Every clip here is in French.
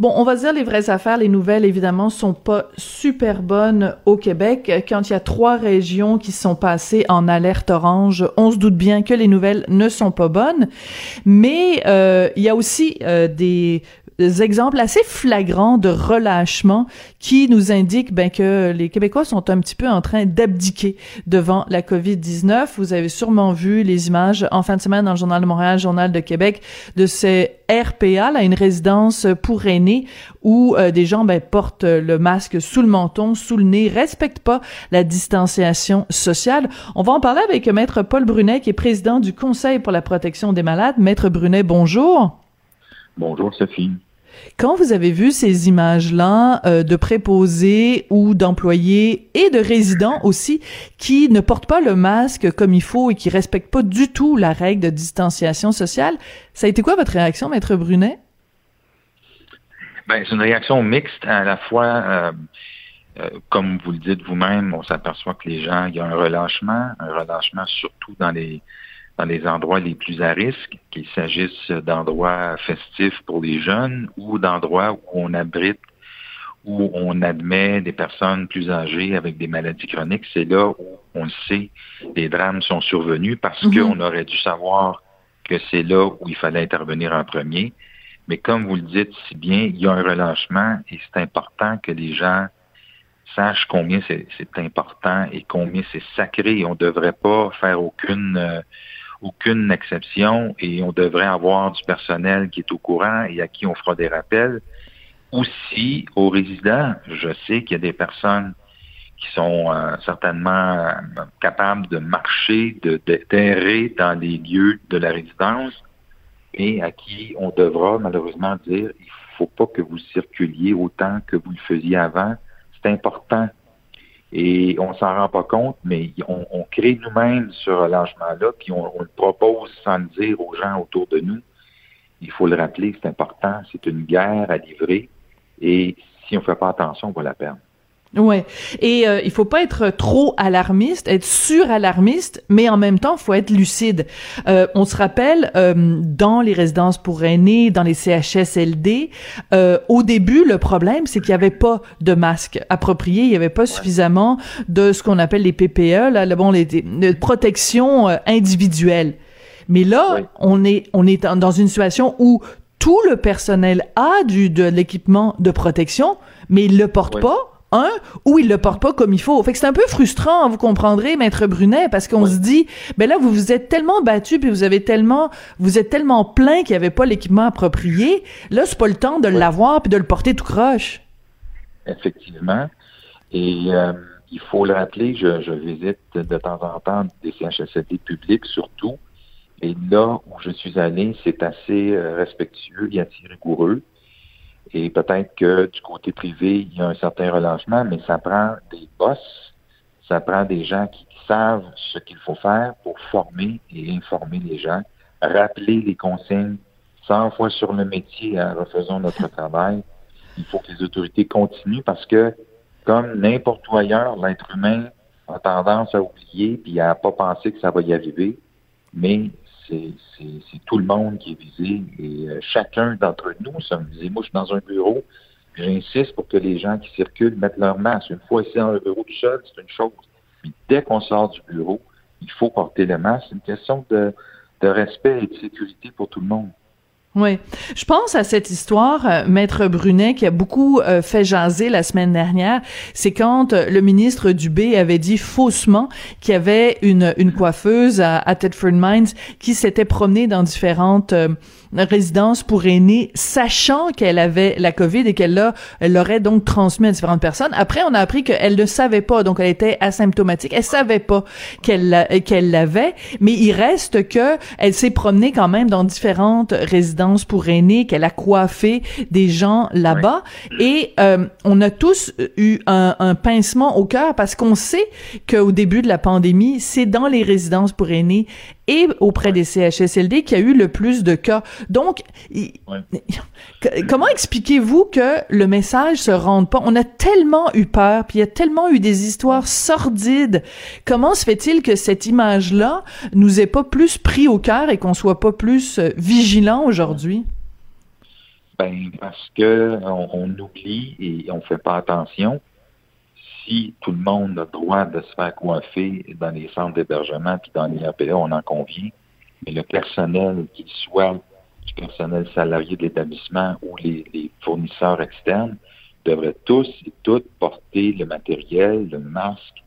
Bon, on va dire les vraies affaires. Les nouvelles, évidemment, sont pas super bonnes au Québec. Quand il y a trois régions qui sont passées en alerte orange, on se doute bien que les nouvelles ne sont pas bonnes. Mais euh, il y a aussi euh, des exemples assez flagrants de relâchement qui nous indiquent ben, que les Québécois sont un petit peu en train d'abdiquer devant la COVID-19. Vous avez sûrement vu les images en fin de semaine dans le Journal de Montréal, Journal de Québec, de ces RPA, là, une résidence pour aînés où euh, des gens ben, portent le masque sous le menton, sous le nez, respectent pas la distanciation sociale. On va en parler avec Maître Paul Brunet, qui est président du Conseil pour la protection des malades. Maître Brunet, bonjour. Bonjour Sophie. Quand vous avez vu ces images-là euh, de préposés ou d'employés et de résidents aussi qui ne portent pas le masque comme il faut et qui respectent pas du tout la règle de distanciation sociale, ça a été quoi votre réaction, maître Brunet? Ben, c'est une réaction mixte à la fois. Euh, euh, comme vous le dites vous-même, on s'aperçoit que les gens, il y a un relâchement, un relâchement surtout dans les dans les endroits les plus à risque, qu'il s'agisse d'endroits festifs pour les jeunes ou d'endroits où on abrite, où on admet des personnes plus âgées avec des maladies chroniques. C'est là où on le sait, les drames sont survenus parce mhm. qu'on aurait dû savoir que c'est là où il fallait intervenir en premier. Mais comme vous le dites si bien, il y a un relâchement et c'est important que les gens sachent combien c'est important et combien c'est sacré. On ne devrait pas faire aucune euh, aucune exception et on devrait avoir du personnel qui est au courant et à qui on fera des rappels. Aussi, aux résidents, je sais qu'il y a des personnes qui sont euh, certainement euh, capables de marcher, de d'errer dans les lieux de la résidence et à qui on devra malheureusement dire il faut pas que vous circuliez autant que vous le faisiez avant. C'est important et on s'en rend pas compte, mais on, crée nous-mêmes ce relâchement-là, puis on, on, le propose sans le dire aux gens autour de nous. Il faut le rappeler, c'est important, c'est une guerre à livrer, et si on ne fait pas attention, on va la perdre. Ouais. Et euh, il faut pas être trop alarmiste, être sur-alarmiste, mais en même temps, faut être lucide. Euh, on se rappelle euh, dans les résidences pour aînés, dans les CHSLD, euh, au début, le problème, c'est qu'il y avait pas de masques appropriés, il y avait pas suffisamment de ce qu'on appelle les PPE, là, bon, les, les protection euh, individuelle. Mais là, on est on est dans une situation où tout le personnel a du de l'équipement de protection, mais il le porte pas un ou il le porte pas comme il faut. Fait que c'est un peu frustrant, vous comprendrez, maître Brunet, parce qu'on se dit, ben là, vous vous êtes tellement battu, puis vous avez tellement, vous êtes tellement plein qu'il n'y avait pas l'équipement approprié. Là, c'est pas le temps de l'avoir puis de le porter tout croche. Effectivement. Et euh, il faut le rappeler, je, visite de temps en temps des CHSLD publics surtout. Et là où je suis allé, c'est assez euh, respectueux et assez rigoureux. Et peut-être que du côté privé, il y a un certain relâchement, mais ça prend des boss, ça prend des gens qui savent ce qu'il faut faire pour former et informer les gens, rappeler les consignes 100 fois sur le métier en refaisant notre travail. Il faut que les autorités continuent parce que, comme n'importe où ailleurs, l'être humain a tendance à oublier puis à pas penser que ça va y arriver. Mais c'est tout le monde qui est visé et euh, chacun d'entre nous sommes visés. Moi, je suis dans un bureau, j'insiste pour que les gens qui circulent mettent leur masque. Une fois ici dans le bureau tout seul, c'est une chose. Mais dès qu'on sort du bureau, il faut porter le masque. C'est une question de respect et de sécurité pour tout le monde. Oui, je pense à cette histoire, euh, maître Brunet, qui a beaucoup euh, fait jaser la semaine dernière. C'est quand euh, le ministre Dubé avait dit faussement qu'il y avait une, une coiffeuse à, à Tedford Mines qui s'était promenée dans différentes résidence pour aînés, sachant qu'elle avait la COVID et qu'elle l'a, elle l'aurait donc transmis à différentes personnes. Après, on a appris qu'elle ne savait pas, donc elle était asymptomatique. Elle savait pas qu'elle qu'elle l'avait, mais il reste que elle s'est promenée quand même dans différentes résidences pour aînés, qu'elle a coiffé des gens là-bas, et euh, on a tous eu un, un pincement au cœur parce qu'on sait qu'au début de la pandémie, c'est dans les résidences pour aînés et auprès des CHSLD qu'il y a eu le plus de cas. Donc, comment expliquez-vous que le message se rende pas? On a tellement eu peur, puis il y a tellement eu des histoires sordides. Comment se fait-il que cette image-là nous ait pas plus pris au cœur et qu'on soit pas plus euh, vigilant aujourd'hui? Ben, parce que on, oublie et on fait pas attention tout le monde a le droit de se faire coiffer dans les centres d'hébergement puis dans les APA, on en convient, mais le personnel, qu'il soit du personnel salarié de l'établissement ou les, fournisseurs externes, devraient tous et toutes porter le matériel, le masque,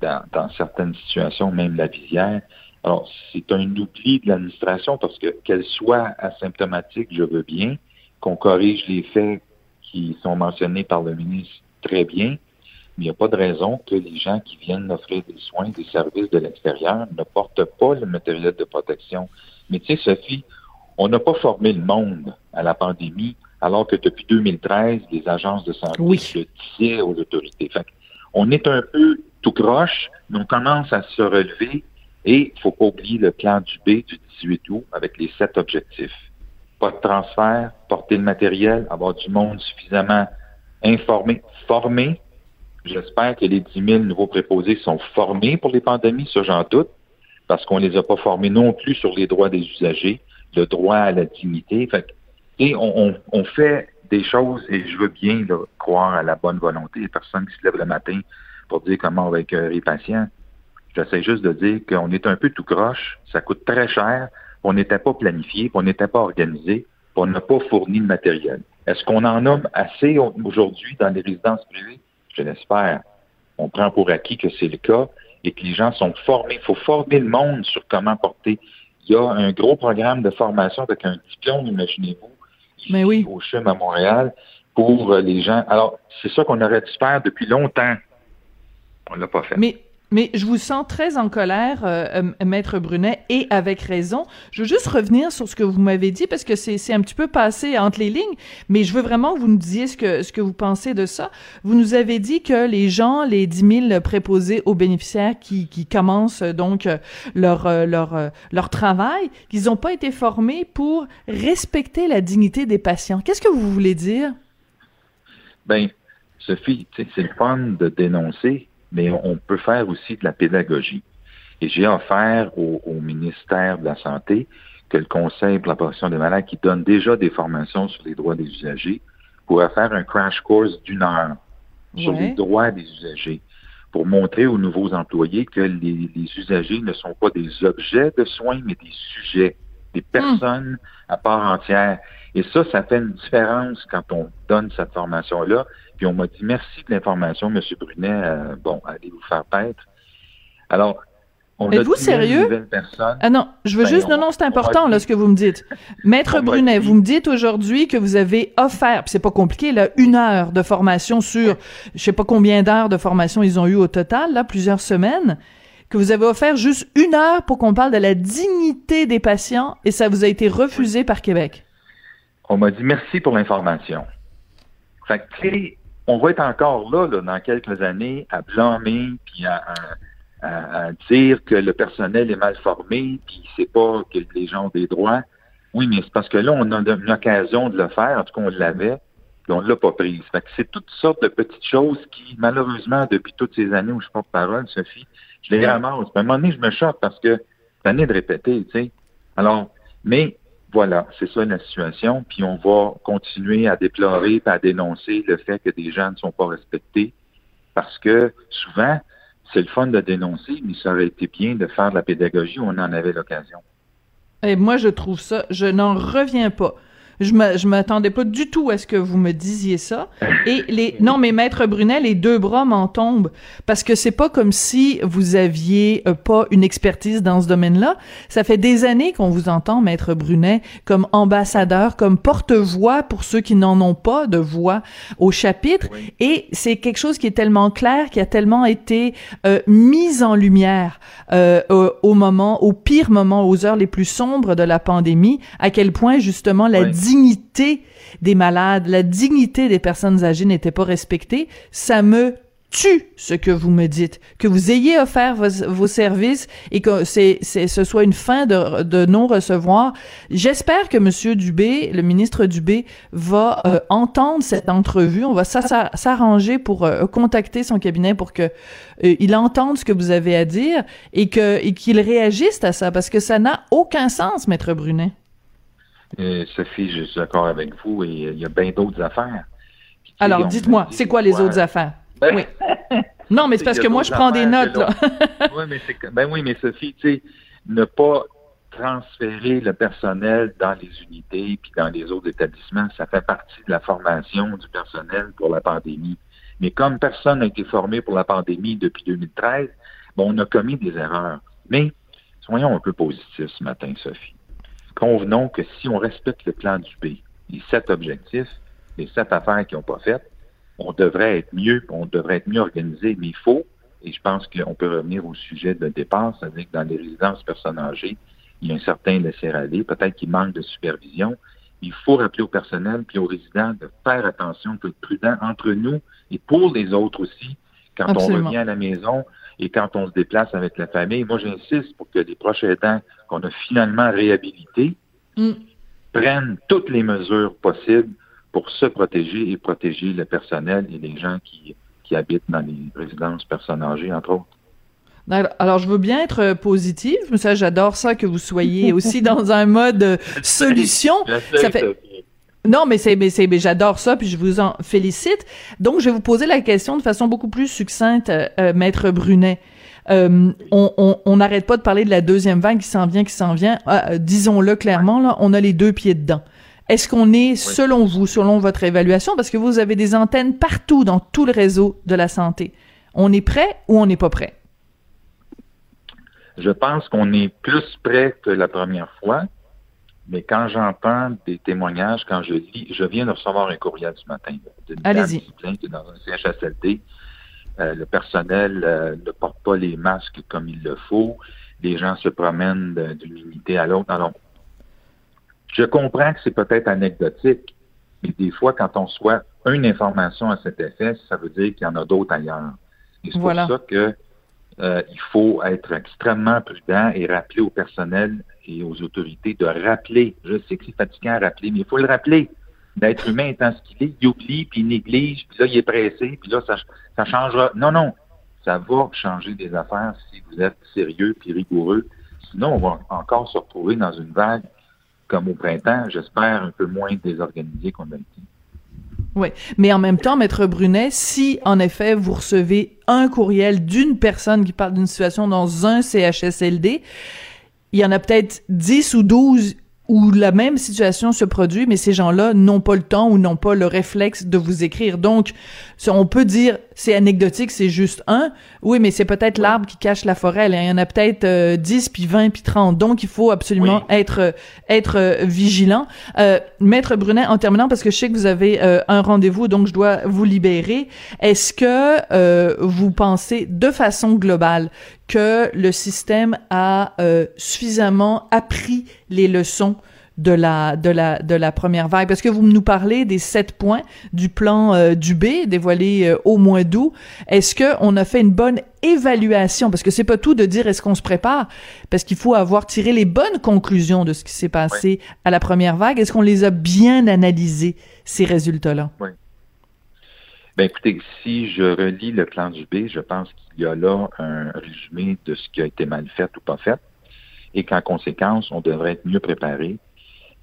dans, dans certaines situations, même la visière. Alors, c'est un oubli de l'administration parce que qu'elle soit asymptomatique, je veux bien, qu'on corrige les faits qui sont mentionnés par le ministre très bien, il n'y a pas de raison que les gens qui viennent offrir des soins, des services de l'extérieur ne portent pas le matériel de protection. Mais tu sais, Sophie, on n'a pas formé le monde à la pandémie, alors que depuis 2013, les agences de santé le disaient aux autorités. Fait on est un peu tout croche, mais on commence à se relever et il faut pas oublier le plan du B du 18 août avec les sept objectifs. Pas de transfert, porter le matériel, avoir du monde suffisamment informé, formé J'espère que les 10 000 nouveaux préposés sont formés pour les pandémies, ça j'en doute, parce qu'on ne les a pas formés non plus sur les droits des usagers, le droit à la dignité. Fait et on, fait des choses, et je veux bien croire à la bonne volonté des personnes qui se lèvent le matin pour dire comment on va accueillir les patients. J'essaie juste de dire qu'on est un peu tout croche, ça coûte très cher, on n'était pas planifié, on n'était pas organisé, on n'a pas fourni de matériel. Est-ce qu'on en a assez aujourd'hui dans les résidences privées? Je l'espère, on prend pour acquis que c'est le cas et que les gens sont formés. Il faut former le monde sur comment porter. Il y a un gros programme de formation avec un diplôme, imaginez-vous, Mais oui. au CHUM à Montréal pour les gens. Alors, c'est ça qu'on aurait dû faire depuis longtemps. On ne l'a pas fait. Mais mais je vous sens très en colère, euh, euh, Maître Brunet, et avec raison. Je veux juste revenir sur ce que vous m'avez dit, parce que c'est un petit peu passé entre les lignes, mais je veux vraiment que vous nous disiez ce que, vous pensez de ça. Vous nous avez dit que les gens, les 10 000 préposés aux bénéficiaires qui, qui commencent euh, donc leur, leur, leur travail, qu'ils n'ont pas été formés pour respecter la dignité des patients. Qu'est-ce que vous voulez dire? Ben, Sophie, c'est le fun de dénoncer, mais on peut faire aussi de la pédagogie. Et j'ai offert au, ministère de la Santé que le Conseil pour la protection des malades, qui donne déjà des formations sur les droits des usagers, pourrait faire un crash course d'une heure sur les droits des usagers pour montrer aux nouveaux employés que les, usagers ne sont pas des objets de soins, mais des sujets, des hmm. personnes à part entière. Et ça, ça fait une différence quand on donne cette formation-là. Puis on m'a dit merci de l'information, M. Brunet. Euh, bon, allez vous faire paître. Alors, on Êtes-vous sérieux? Ah non, je veux ben, juste, non, non, c'est important, là, ce que vous me dites. Maître Brunet, vous me dites aujourd'hui que vous avez offert, puis c'est pas compliqué, là, une heure de formation sur, je sais pas combien d'heures de formation ils ont eu au total, là, plusieurs semaines, que vous avez offert juste une heure pour qu'on parle de la dignité des patients et ça vous a été refusé par Québec. On m'a dit merci pour l'information. Fait que, on va être encore là, dans quelques années à blâmer puis à, dire que le personnel est mal formé puis sait pas que les gens ont des droits. Oui, mais c'est parce que là, on a une occasion de le faire, en tout cas, on l'avait, puis on ne l'a pas prise. Fait que c'est toutes sortes de petites choses qui, malheureusement, depuis toutes ces années où je porte parole, Sophie, je les ramasse. à un moment donné, je me choque parce que c'est année de répéter, tu sais. Alors, mais voilà, c'est ça la situation. Puis on va continuer à déplorer à dénoncer le fait que des gens ne sont pas respectés parce que souvent, c'est le fun de dénoncer, mais ça aurait été bien de faire de la pédagogie où on en avait l'occasion. Et moi, je trouve ça, je n'en reviens pas. Je me, je m'attendais pas du tout à ce que vous me disiez ça. Et les, non, mais maître Brunet, les deux bras m'en tombent parce que c'est pas comme si vous aviez euh, pas une expertise dans ce domaine-là. Ça fait des années qu'on vous entend, maître Brunet, comme ambassadeur, comme porte-voix pour ceux qui n'en ont pas de voix au chapitre. Et c'est quelque chose qui est tellement clair, qui a tellement été euh, mis en lumière euh, au, au moment, au pire moment, aux heures les plus sombres de la pandémie, à quel point justement la dignité des malades, la dignité des personnes âgées n'était pas respectée, ça me tue ce que vous me dites, que vous ayez offert vos, services et que c'est, ce soit une fin de, non-recevoir. J'espère que Monsieur Dubé, le ministre Dubé, va euh, entendre cette entrevue. On va s'arranger pour euh, contacter son cabinet pour que euh, il entende ce que vous avez à dire et et qu'il réagisse à ça parce que ça n'a aucun sens, Maître Brunet. Sophie, je suis d'accord avec vous et il y a bien d'autres affaires. Alors, dites-moi, c'est quoi les autres affaires? Ben, oui. Non, mais c'est parce que moi, je prends des notes, là. oui, mais ben oui, mais Sophie, tu sais, ne pas transférer le personnel dans les unités puis dans les autres établissements, ça fait partie de la formation du personnel pour la pandémie. Mais comme personne n'a été formé pour la pandémie depuis 2013, bon, on a commis des erreurs. Mais soyons un peu positifs ce matin, Sophie. Convenons que si on respecte le plan du B, les sept objectifs, les sept affaires qui n'ont pas faites, on devrait être mieux, on devrait être mieux organisé, mais il faut, et je pense qu'on peut revenir au sujet de départ, c'est-à-dire que dans les résidences personnes âgées, il y a un certain laisser-aller, peut-être qu'il manque de supervision. Il faut rappeler au personnel puis aux résidents de faire attention, de être prudent entre nous et pour les autres aussi, quand on revient à la maison et quand on se déplace avec la famille. Moi, j'insiste pour que les prochains temps qu'on a finalement réhabilités mm. prennent toutes les mesures possibles pour se protéger et protéger le personnel et les gens qui, qui habitent dans les résidences personnes âgées, entre autres. Alors, je veux bien être euh, positive, mais ça, j'adore ça que vous soyez aussi dans un mode euh, solution. ça fait... Non, mais c'est, mais c'est, mais j'adore ça, puis je vous en félicite. Donc, je vais vous poser la question de façon beaucoup plus succincte, euh, maître Brunet. on n'arrête pas de parler de la deuxième vague qui s'en vient, qui s'en vient. Ah, disons-le clairement, là, on a les deux pieds dedans. Est-ce qu'on est, selon vous, selon votre évaluation, parce que vous avez des antennes partout dans tout le réseau de la santé, on est prêt ou on n'est pas prêt? Je pense qu'on est plus prêt que la première fois, mais quand j'entends des témoignages, quand je lis, je viens de recevoir un courriel ce matin Allez-y. dans un CHSLD. Euh, le personnel euh, ne porte pas les masques comme il le faut. Les gens se promènent d'une unité à l'autre. Alors, je comprends que c'est peut-être anecdotique, mais des fois, quand on soit une information à cet effet, ça veut dire qu'il y en a d'autres ailleurs. Et c'est pour ça que euh, il faut être extrêmement prudent et rappeler au personnel et aux autorités de rappeler. Je sais que c'est fatigant à rappeler, mais il faut le rappeler. D'être humain étant ce qu'il est, il oublie, puis il néglige, puis là, il est pressé, puis là, ça, ça changera. Non, non, ça va changer des affaires si vous êtes sérieux puis rigoureux. Sinon, on va encore se retrouver dans une vague comme au printemps, j'espère un peu moins désorganisé qu'on a été. Oui, mais en même temps, Maître Brunet, si en effet vous recevez un courriel d'une personne qui parle d'une situation dans un CHSLD, il y en a peut-être 10 ou 12 où la même situation se produit, mais ces gens-là n'ont pas le temps ou n'ont pas le réflexe de vous écrire. Donc, on peut dire c'est anecdotique, c'est juste un. Oui, mais c'est peut-être l'arbre qui cache la forêt. Il y en a peut-être euh, 10, puis 20, puis 30. Donc, il faut absolument être être euh, vigilant. Euh, Maître Brunet, en terminant, parce que je sais que vous avez euh, un rendez-vous, donc je dois vous libérer. Est-ce que vous pensez de façon globale que le système a suffisamment appris les leçons de la de la de la première vague. Parce que vous nous parlez des sept points du plan euh, du B dévoilé euh, au mois d'août. Est-ce que on a fait une bonne évaluation? Parce que c'est pas tout de dire est-ce qu'on se prépare parce qu'il faut avoir tiré les bonnes conclusions de ce qui s'est passé à la première vague. Est-ce qu'on les a bien analysés ces résultats là oui. Ben écoutez, si je relis le plan du B, je pense qu'il y a là un résumé de ce qui a été mal fait ou pas fait, et qu'en conséquence, on devrait être mieux préparé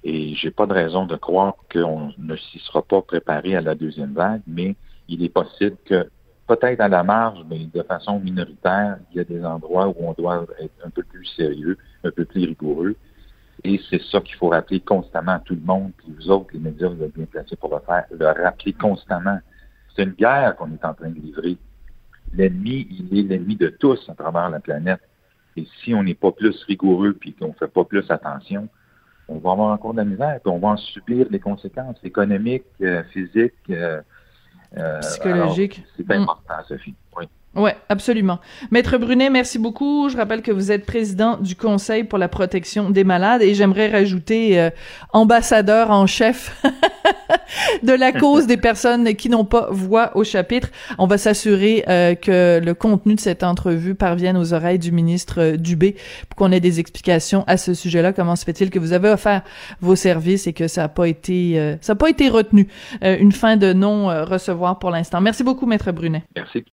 et j'ai pas de raison de croire qu'on ne s'y sera pas préparé à la deuxième vague, mais il est possible que, peut-être à la marge, mais de façon minoritaire, il y a des endroits où on doit être un peu plus sérieux, un peu plus rigoureux. Et c'est ça qu'il faut rappeler constamment à tout le monde, puis vous autres, les médias, vous êtes bien placés pour le faire, le rappeler constamment. C'est une guerre qu'on est en train de livrer. L'ennemi, il est l'ennemi de tous à travers la planète. Et si on n'est pas plus rigoureux puis qu'on ne fait pas plus attention, on va avoir encore de la misère, puis on va en subir les conséquences économiques, euh, physiques, euh, euh psychologiques. C'est important, Sophie. Oui. Absolument. Maître Brunet, merci beaucoup. Je rappelle que vous êtes président du Conseil pour la protection des malades et j'aimerais rajouter euh, ambassadeur en chef de la cause des personnes qui n'ont pas voix au chapitre. On va s'assurer euh, que le contenu de cette entrevue parvienne aux oreilles du ministre euh, Dubé pour qu'on ait des explications à ce sujet-là. Comment se fait-il que vous avez offert vos services et que ça n'a pas été ça n'a pas été retenu? Une fin de non recevoir pour l'instant. Merci beaucoup, maître Brunet. Merci.